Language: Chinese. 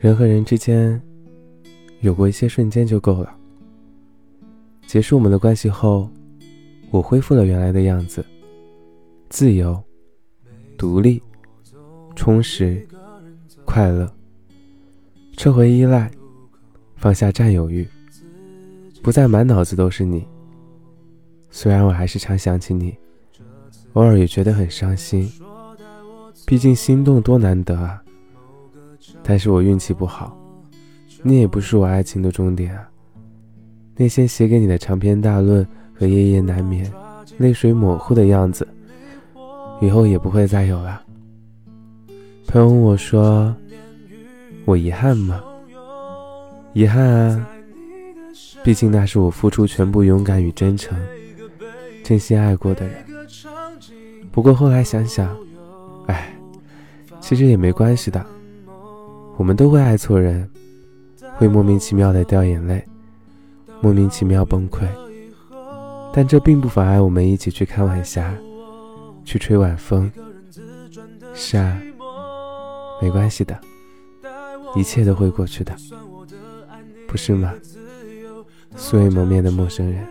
人和人之间，有过一些瞬间就够了。结束我们的关系后，我恢复了原来的样子，自由、独立、充实、快乐，撤回依赖，放下占有欲，不再满脑子都是你。虽然我还是常想起你，偶尔也觉得很伤心，毕竟心动多难得啊。但是我运气不好，你也不是我爱情的终点啊。那些写给你的长篇大论和夜夜难眠、泪水模糊的样子，以后也不会再有了。朋友问我说：“我遗憾吗？”遗憾啊，毕竟那是我付出全部勇敢与真诚、真心爱过的人。不过后来想想，哎，其实也没关系的。我们都会爱错人，会莫名其妙的掉眼泪，莫名其妙崩溃，但这并不妨碍我们一起去看晚霞，去吹晚风。是啊，没关系的，一切都会过去的，不是吗？素未谋面的陌生人。